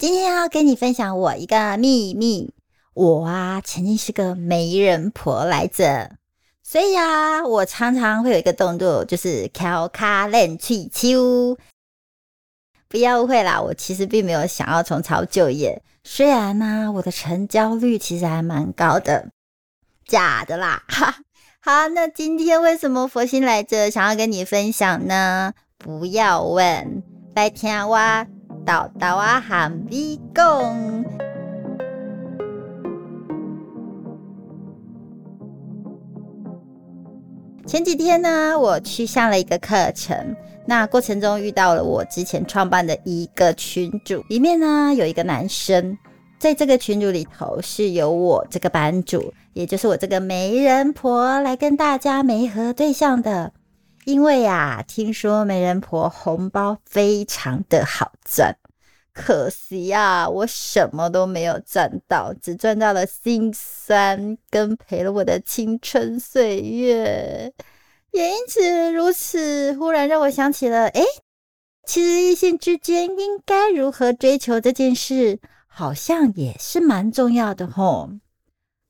今天要跟你分享我一个秘密。我啊，曾经是个媒人婆来着，所以啊，我常常会有一个动作，就是敲卡练气球。不要误会啦，我其实并没有想要重操旧业。虽然呢，我的成交率其实还蛮高的，假的啦。哈，好，那今天为什么佛心来着，想要跟你分享呢？不要问，来听我。豆豆啊，含你讲。前几天呢，我去上了一个课程，那过程中遇到了我之前创办的一个群组，里面呢有一个男生，在这个群组里头是由我这个班主，也就是我这个媒人婆来跟大家媒合对象的。因为呀，听说媒人婆红包非常的好赚，可惜呀，我什么都没有赚到，只赚到了心酸，跟赔了我的青春岁月。也因此如此，忽然让我想起了，哎，其实异性之间应该如何追求这件事，好像也是蛮重要的吼。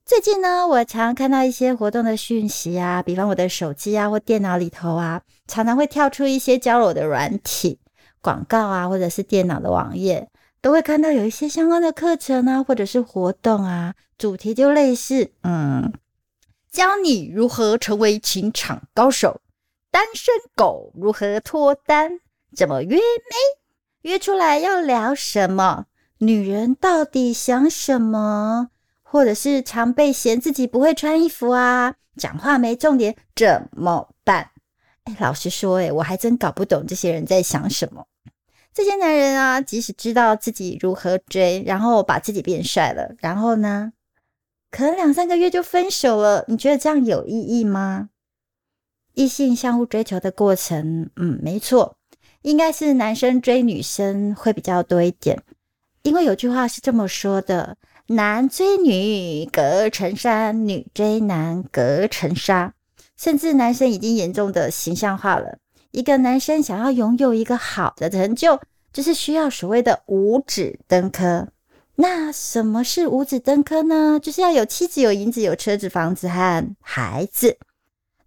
最近呢，我常看到一些活动的讯息啊，比方我的手机啊或电脑里头啊，常常会跳出一些交友的软体广告啊，或者是电脑的网页，都会看到有一些相关的课程啊，或者是活动啊，主题就类似，嗯，教你如何成为情场高手，单身狗如何脱单，怎么约妹，约出来要聊什么，女人到底想什么？或者是常被嫌自己不会穿衣服啊，讲话没重点怎么办？哎，老实说，哎，我还真搞不懂这些人在想什么。这些男人啊，即使知道自己如何追，然后把自己变帅了，然后呢，可能两三个月就分手了。你觉得这样有意义吗？异性相互追求的过程，嗯，没错，应该是男生追女生会比较多一点，因为有句话是这么说的。男追女隔层山，女追男隔层纱。甚至男生已经严重的形象化了。一个男生想要拥有一个好的成就，就是需要所谓的五指登科。那什么是五指登科呢？就是要有妻子、有银子、有车子、房子和孩子，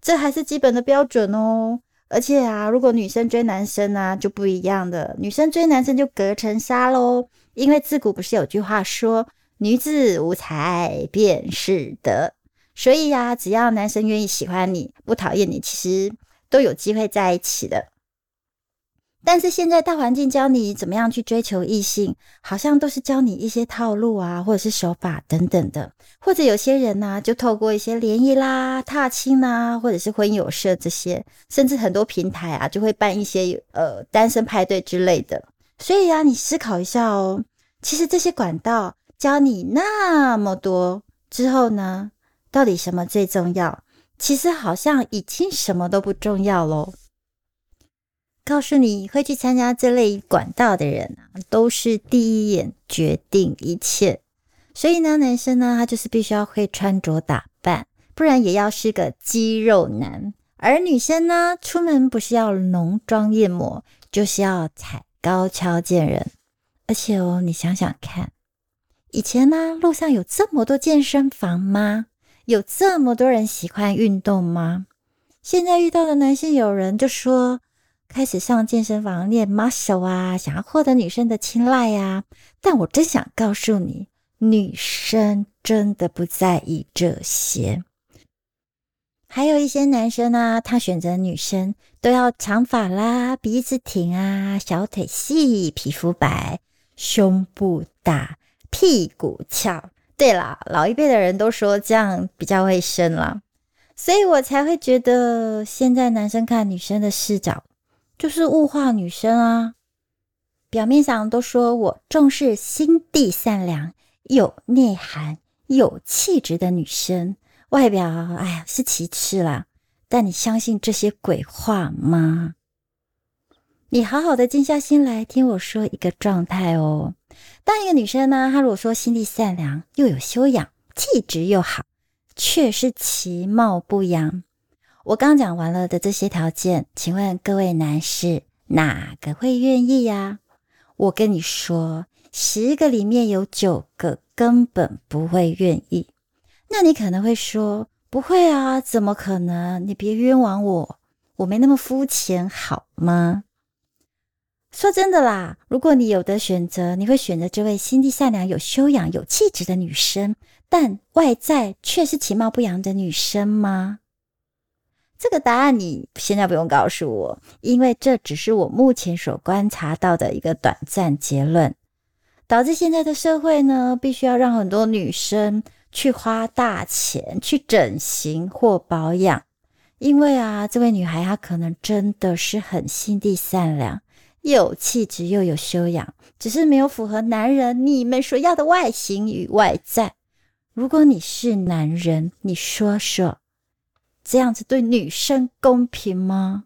这还是基本的标准哦。而且啊，如果女生追男生啊，就不一样的。女生追男生就隔层纱喽，因为自古不是有句话说。女子无才便是德，所以呀，只要男生愿意喜欢你，不讨厌你，其实都有机会在一起的。但是现在大环境教你怎么样去追求异性，好像都是教你一些套路啊，或者是手法等等的。或者有些人呢，就透过一些联谊啦、踏青啦，或者是婚友社这些，甚至很多平台啊，就会办一些呃单身派对之类的。所以啊，你思考一下哦，其实这些管道。教你那么多之后呢？到底什么最重要？其实好像已经什么都不重要喽。告诉你会去参加这类管道的人啊，都是第一眼决定一切。所以呢，男生呢，他就是必须要会穿着打扮，不然也要是个肌肉男。而女生呢，出门不是要浓妆艳抹，就是要踩高跷见人。而且哦，你想想看。以前呢，路上有这么多健身房吗？有这么多人喜欢运动吗？现在遇到的男性友人就说，开始上健身房练 muscle 啊，想要获得女生的青睐呀。但我真想告诉你，女生真的不在意这些。还有一些男生啊，他选择女生都要长发啦，鼻子挺啊，小腿细，皮肤白，胸部大。屁股翘，对啦，老一辈的人都说这样比较卫生啦，所以我才会觉得现在男生看女生的视角就是物化女生啊。表面上都说我重视心地善良、有内涵、有气质的女生，外表哎呀是其次啦。但你相信这些鬼话吗？你好好的静下心来听我说一个状态哦。当一个女生呢，她如果说心地善良，又有修养，气质又好，却是其貌不扬。我刚讲完了的这些条件，请问各位男士哪个会愿意呀？我跟你说，十个里面有九个根本不会愿意。那你可能会说，不会啊，怎么可能？你别冤枉我，我没那么肤浅，好吗？说真的啦，如果你有的选择，你会选择这位心地善良、有修养、有气质的女生，但外在却是其貌不扬的女生吗？这个答案你现在不用告诉我，因为这只是我目前所观察到的一个短暂结论，导致现在的社会呢，必须要让很多女生去花大钱去整形或保养，因为啊，这位女孩她可能真的是很心地善良。有气质又有修养，只是没有符合男人你们所要的外形与外在。如果你是男人，你说说，这样子对女生公平吗？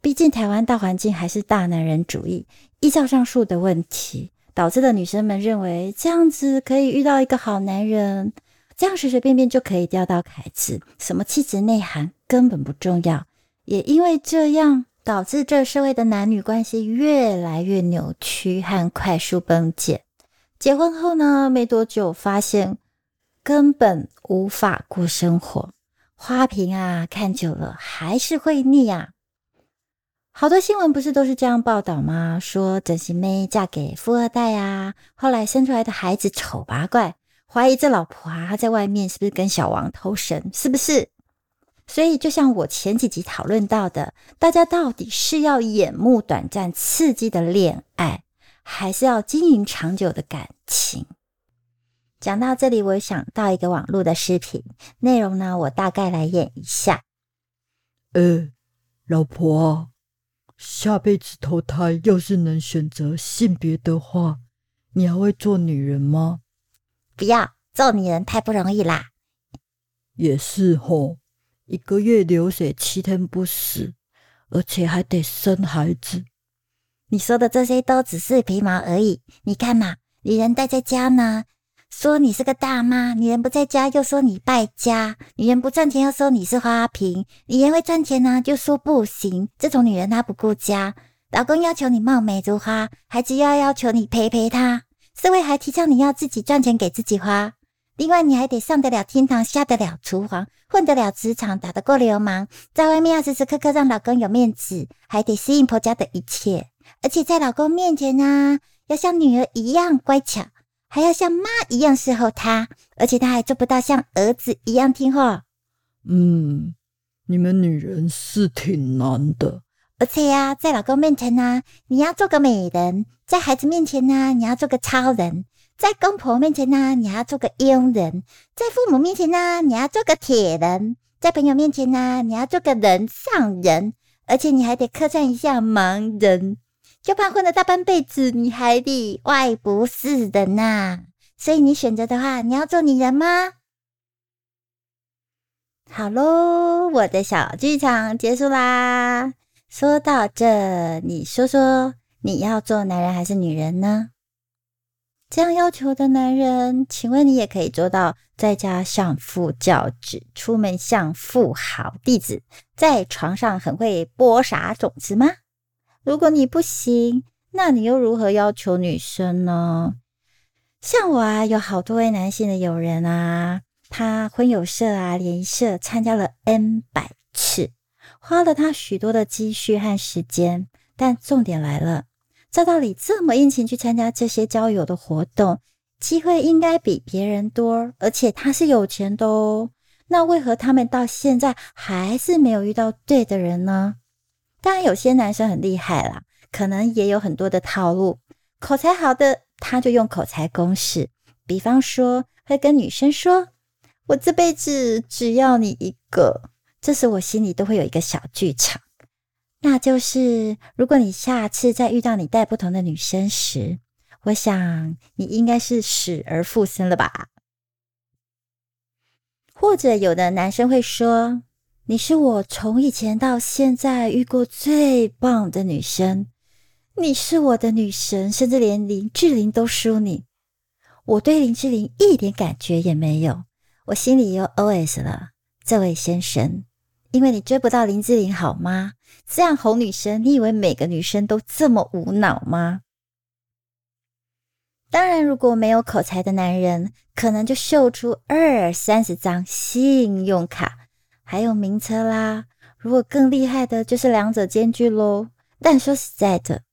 毕竟台湾大环境还是大男人主义，依照上述的问题，导致的女生们认为这样子可以遇到一个好男人，这样随随便便就可以钓到凯子，什么气质内涵根本不重要。也因为这样。导致这社会的男女关系越来越扭曲和快速崩解。结婚后呢，没多久发现根本无法过生活，花瓶啊看久了还是会腻啊。好多新闻不是都是这样报道吗？说整形妹嫁给富二代啊，后来生出来的孩子丑八怪，怀疑这老婆啊在外面是不是跟小王偷生，是不是？所以，就像我前几集讨论到的，大家到底是要眼目短暂、刺激的恋爱，还是要经营长久的感情？讲到这里，我想到一个网络的视频内容呢，我大概来演一下。呃，老婆，下辈子投胎要是能选择性别的话，你还会做女人吗？不要，做女人太不容易啦。也是吼。一个月流水七天不死，而且还得生孩子。你说的这些都只是皮毛而已。你看嘛，女人待在家呢，说你是个大妈；女人不在家又说你败家；女人不赚钱又说你是花瓶；女人会赚钱呢，就说不行。这种女人她不顾家，老公要求你貌美如花，孩子又要要求你陪陪他，社会还提倡你要自己赚钱给自己花。另外，你还得上得了厅堂，下得了厨房，混得了职场，打得过流氓，在外面要时时刻刻让老公有面子，还得适应婆家的一切，而且在老公面前呢，要像女儿一样乖巧，还要像妈一样伺候他，而且他还做不到像儿子一样听话。嗯，你们女人是挺难的。而且呀，在老公面前呢，你要做个美人；在孩子面前呢，你要做个超人。在公婆面前呢，你要做个佣人；在父母面前呢，你要做个铁人；在朋友面前呢，你要做个人上人，而且你还得客串一下盲人，就怕混了大半辈子，你还得外不是人呐。所以你选择的话，你要做女人吗？好喽，我的小剧场结束啦。说到这，你说说，你要做男人还是女人呢？这样要求的男人，请问你也可以做到在家相夫教子，出门像富豪弟子，在床上很会播撒种子吗？如果你不行，那你又如何要求女生呢？像我啊，有好多位男性的友人啊，他婚友社啊、联社参加了 N 百次，花了他许多的积蓄和时间，但重点来了。照道理，这么殷勤去参加这些交友的活动，机会应该比别人多，而且他是有钱的哦。那为何他们到现在还是没有遇到对的人呢？当然，有些男生很厉害啦，可能也有很多的套路。口才好的，他就用口才攻势，比方说会跟女生说：“我这辈子只要你一个。”这时我心里都会有一个小剧场。那就是，如果你下次再遇到你带不同的女生时，我想你应该是死而复生了吧？或者有的男生会说：“你是我从以前到现在遇过最棒的女生，你是我的女神，甚至连林志玲都输你。”我对林志玲一点感觉也没有，我心里又 OS 了：“这位先生。”因为你追不到林志玲，好吗？这样哄女生，你以为每个女生都这么无脑吗？当然，如果没有口才的男人，可能就秀出二三十张信用卡，还有名车啦。如果更厉害的，就是两者兼具喽。但说实在的，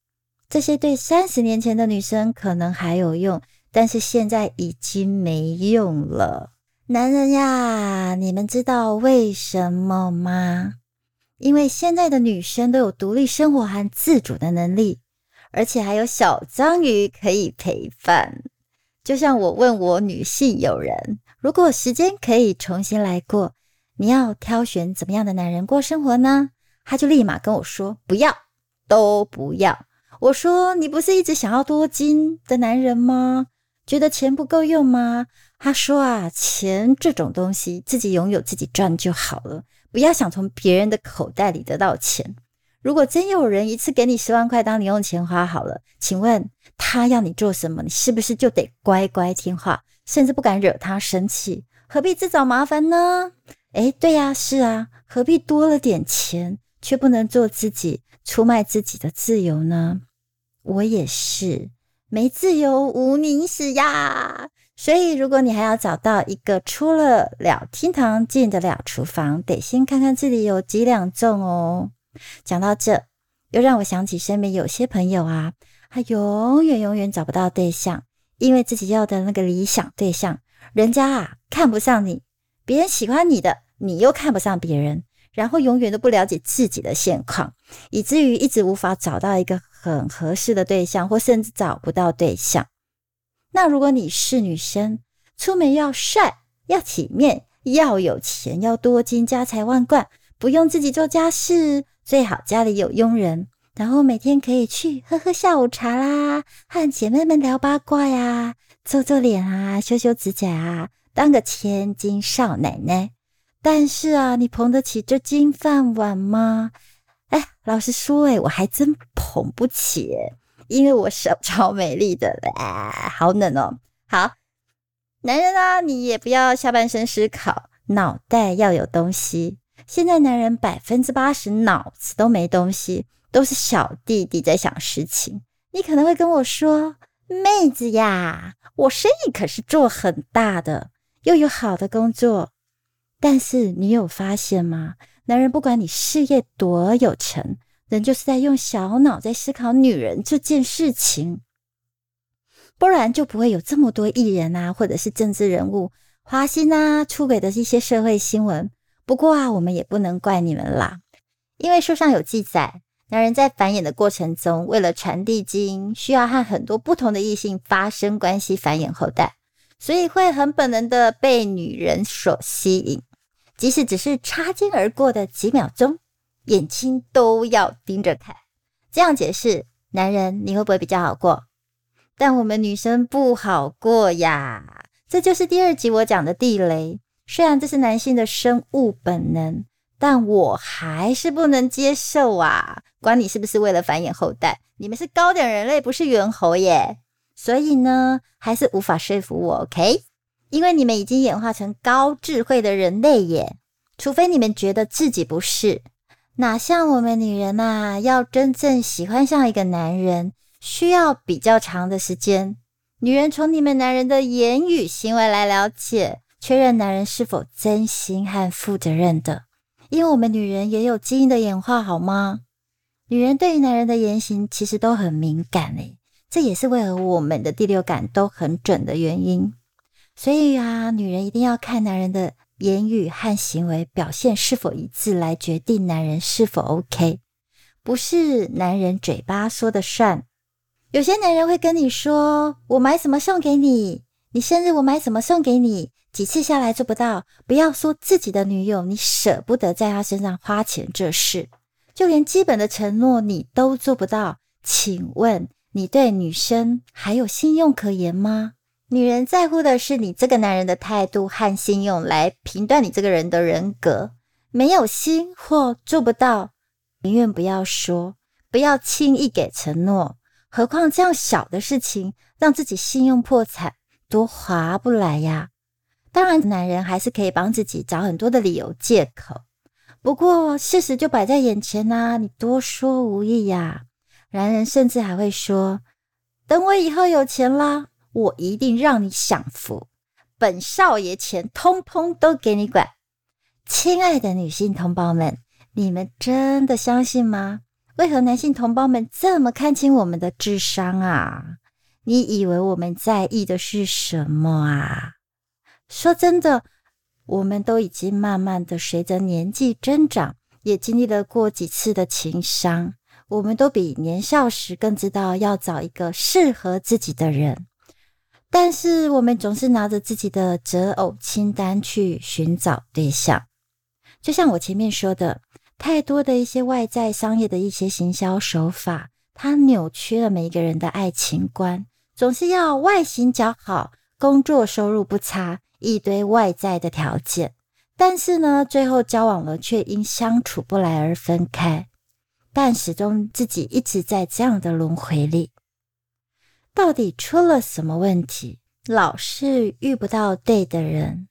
这些对三十年前的女生可能还有用，但是现在已经没用了。男人呀，你们知道为什么吗？因为现在的女生都有独立生活和自主的能力，而且还有小章鱼可以陪伴。就像我问我女性友人，如果时间可以重新来过，你要挑选怎么样的男人过生活呢？他就立马跟我说：“不要，都不要。”我说：“你不是一直想要多金的男人吗？觉得钱不够用吗？”他说：“啊，钱这种东西，自己拥有自己赚就好了，不要想从别人的口袋里得到钱。如果真有人一次给你十万块当零用钱花好了，请问他要你做什么？你是不是就得乖乖听话，甚至不敢惹他生气？何必自找麻烦呢？诶，对呀，是啊，何必多了点钱却不能做自己，出卖自己的自由呢？”我也是，没自由无宁死呀。所以，如果你还要找到一个出了了厅堂进得了厨房，得先看看自己有几两重哦。讲到这，又让我想起身边有些朋友啊，他永远永远找不到对象，因为自己要的那个理想对象，人家啊看不上你，别人喜欢你的，你又看不上别人。然后永远都不了解自己的现况，以至于一直无法找到一个很合适的对象，或甚至找不到对象。那如果你是女生，出门要帅、要体面、要有钱、要多金、家财万贯，不用自己做家事，最好家里有佣人，然后每天可以去喝喝下午茶啦，和姐妹们聊八卦呀，做做脸啊，修修指甲啊，当个千金少奶奶。但是啊，你捧得起这金饭碗吗？哎，老实说，哎，我还真捧不起，因为我手超美丽的哎，好冷哦。好，男人啊，你也不要下半身思考，脑袋要有东西。现在男人百分之八十脑子都没东西，都是小弟弟在想事情。你可能会跟我说，妹子呀，我生意可是做很大的，又有好的工作。但是你有发现吗？男人不管你事业多有成，人就是在用小脑在思考女人这件事情，不然就不会有这么多艺人啊，或者是政治人物花心啊、出轨的一些社会新闻。不过啊，我们也不能怪你们啦，因为书上有记载，男人在繁衍的过程中，为了传递基因，需要和很多不同的异性发生关系繁衍后代，所以会很本能的被女人所吸引。即使只是擦肩而过的几秒钟，眼睛都要盯着看。这样解释，男人你会不会比较好过？但我们女生不好过呀。这就是第二集我讲的地雷。虽然这是男性的生物本能，但我还是不能接受啊！管你是不是为了繁衍后代，你们是高等人类，不是猿猴耶。所以呢，还是无法说服我。OK。因为你们已经演化成高智慧的人类耶，除非你们觉得自己不是，哪像我们女人呐，要真正喜欢上一个男人，需要比较长的时间。女人从你们男人的言语行为来了解，确认男人是否真心和负责任的。因为我们女人也有基因的演化，好吗？女人对于男人的言行其实都很敏感诶，这也是为何我们的第六感都很准的原因。所以啊，女人一定要看男人的言语和行为表现是否一致，来决定男人是否 OK。不是男人嘴巴说的算。有些男人会跟你说：“我买什么送给你，你生日我买什么送给你。”几次下来做不到，不要说自己的女友，你舍不得在她身上花钱这事，就连基本的承诺你都做不到。请问你对女生还有信用可言吗？女人在乎的是你这个男人的态度和信用，来评断你这个人的人格。没有心或做不到，宁愿不要说，不要轻易给承诺。何况这样小的事情，让自己信用破产，多划不来呀！当然，男人还是可以帮自己找很多的理由借口。不过事实就摆在眼前呐，你多说无益呀。男人甚至还会说：“等我以后有钱啦。”我一定让你享福，本少爷钱通通都给你管。亲爱的女性同胞们，你们真的相信吗？为何男性同胞们这么看清我们的智商啊？你以为我们在意的是什么啊？说真的，我们都已经慢慢的随着年纪增长，也经历了过几次的情伤，我们都比年少时更知道要找一个适合自己的人。但是我们总是拿着自己的择偶清单去寻找对象，就像我前面说的，太多的一些外在商业的一些行销手法，它扭曲了每一个人的爱情观，总是要外形较好，工作收入不差，一堆外在的条件。但是呢，最后交往了却因相处不来而分开，但始终自己一直在这样的轮回里。到底出了什么问题？老是遇不到对的人，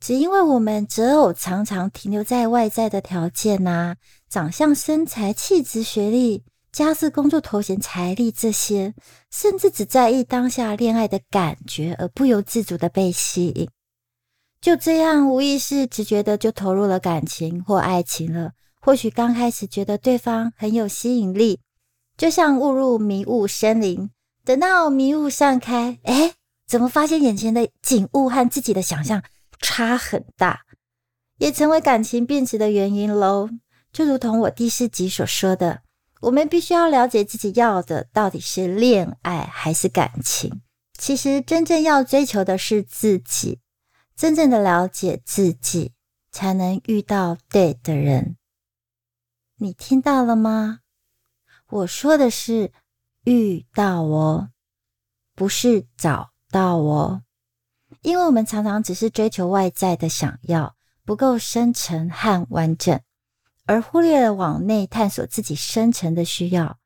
只因为我们择偶常常停留在外在的条件呐，长相、身材、气质、学历、家世、工作、头衔、财力这些，甚至只在意当下恋爱的感觉，而不由自主的被吸引。就这样，无意识、直觉的就投入了感情或爱情了。或许刚开始觉得对方很有吸引力，就像误入迷雾森林。等到迷雾散开，哎，怎么发现眼前的景物和自己的想象差很大，也成为感情变质的原因喽。就如同我第四集所说的，我们必须要了解自己要的到底是恋爱还是感情。其实真正要追求的是自己，真正的了解自己，才能遇到对的人。你听到了吗？我说的是。遇到哦，不是找到哦，因为我们常常只是追求外在的想要，不够深沉和完整，而忽略了往内探索自己深层的需要，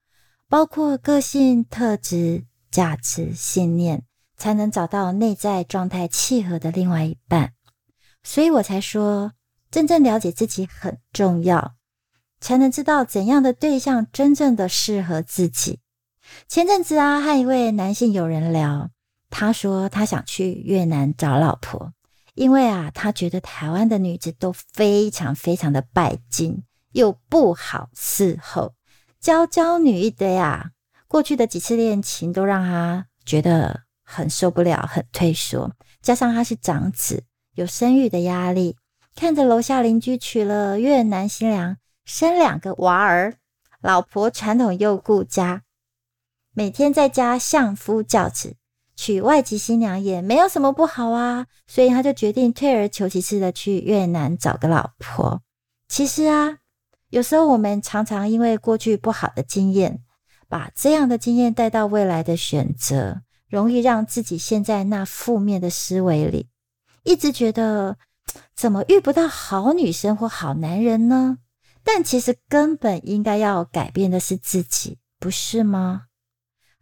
包括个性特质、价值信念，才能找到内在状态契合的另外一半。所以我才说，真正了解自己很重要，才能知道怎样的对象真正的适合自己。前阵子啊，和一位男性友人聊，他说他想去越南找老婆，因为啊，他觉得台湾的女子都非常非常的拜金，又不好伺候，娇娇女一堆啊。过去的几次恋情都让他觉得很受不了，很退缩。加上他是长子，有生育的压力，看着楼下邻居娶了越南新娘，生两个娃儿，老婆传统又顾家。每天在家相夫教子，娶外籍新娘也没有什么不好啊，所以他就决定退而求其次的去越南找个老婆。其实啊，有时候我们常常因为过去不好的经验，把这样的经验带到未来的选择，容易让自己陷在那负面的思维里，一直觉得怎么遇不到好女生或好男人呢？但其实根本应该要改变的是自己，不是吗？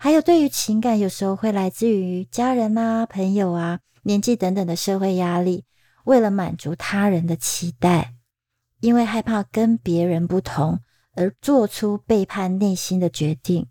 还有，对于情感，有时候会来自于家人啊、朋友啊、年纪等等的社会压力，为了满足他人的期待，因为害怕跟别人不同而做出背叛内心的决定，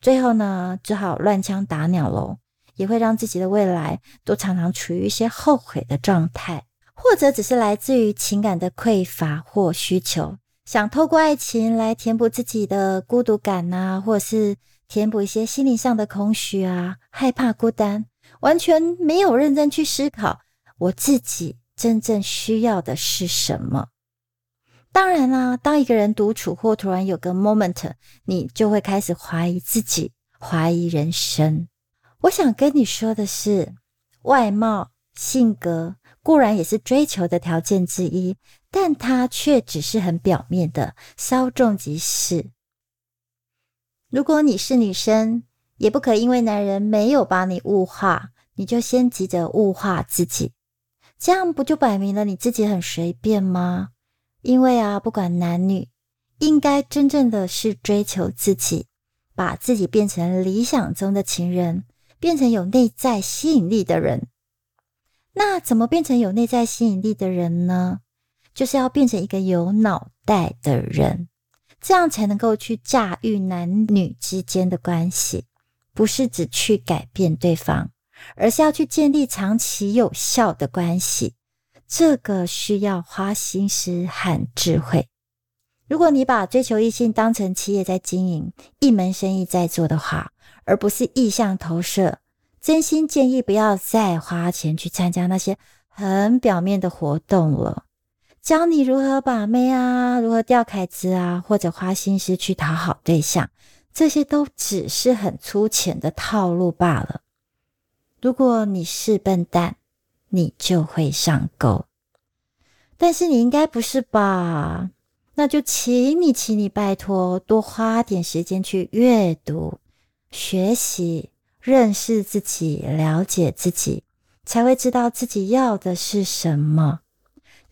最后呢，只好乱枪打鸟喽，也会让自己的未来都常常处于一些后悔的状态，或者只是来自于情感的匮乏或需求，想透过爱情来填补自己的孤独感呐，或是。填补一些心灵上的空虚啊，害怕孤单，完全没有认真去思考我自己真正需要的是什么。当然啦，当一个人独处或突然有个 moment，你就会开始怀疑自己，怀疑人生。我想跟你说的是，外貌、性格固然也是追求的条件之一，但它却只是很表面的，稍纵即逝。如果你是女生，也不可因为男人没有把你物化，你就先急着物化自己，这样不就摆明了你自己很随便吗？因为啊，不管男女，应该真正的是追求自己，把自己变成理想中的情人，变成有内在吸引力的人。那怎么变成有内在吸引力的人呢？就是要变成一个有脑袋的人。这样才能够去驾驭男女之间的关系，不是只去改变对方，而是要去建立长期有效的关系。这个需要花心思和智慧。如果你把追求异性当成企业在经营，一门生意在做的话，而不是意向投射，真心建议不要再花钱去参加那些很表面的活动了。教你如何把妹啊，如何钓凯子啊，或者花心思去讨好对象，这些都只是很粗浅的套路罢了。如果你是笨蛋，你就会上钩。但是你应该不是吧？那就请你，请你拜托，多花点时间去阅读、学习、认识自己、了解自己，才会知道自己要的是什么。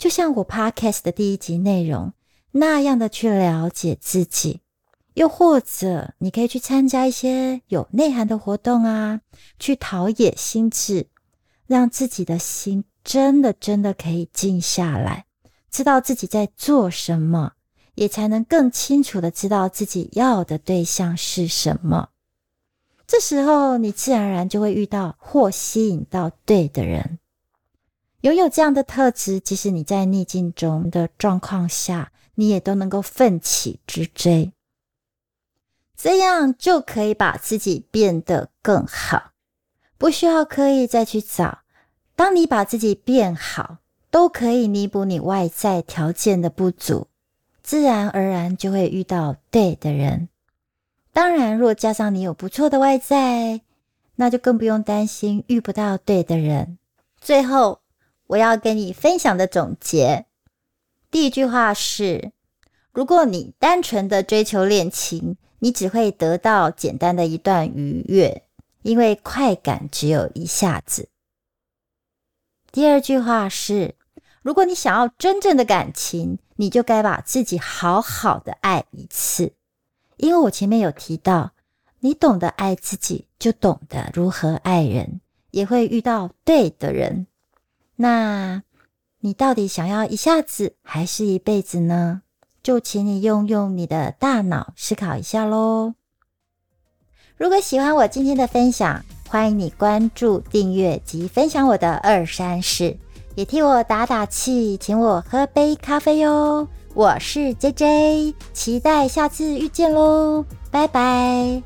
就像我 podcast 的第一集内容那样的去了解自己，又或者你可以去参加一些有内涵的活动啊，去陶冶心智，让自己的心真的真的可以静下来。知道自己在做什么，也才能更清楚的知道自己要的对象是什么。这时候，你自然而然就会遇到或吸引到对的人。拥有这样的特质，即使你在逆境中的状况下，你也都能够奋起直追。这样就可以把自己变得更好，不需要刻意再去找。当你把自己变好。都可以弥补你外在条件的不足，自然而然就会遇到对的人。当然，若加上你有不错的外在，那就更不用担心遇不到对的人。最后，我要跟你分享的总结，第一句话是：如果你单纯的追求恋情，你只会得到简单的一段愉悦，因为快感只有一下子。第二句话是。如果你想要真正的感情，你就该把自己好好的爱一次。因为我前面有提到，你懂得爱自己，就懂得如何爱人，也会遇到对的人。那你到底想要一下子还是一辈子呢？就请你用用你的大脑思考一下喽。如果喜欢我今天的分享，欢迎你关注、订阅及分享我的二三事。也替我打打气，请我喝杯咖啡哟。我是 J J，期待下次遇见喽，拜拜。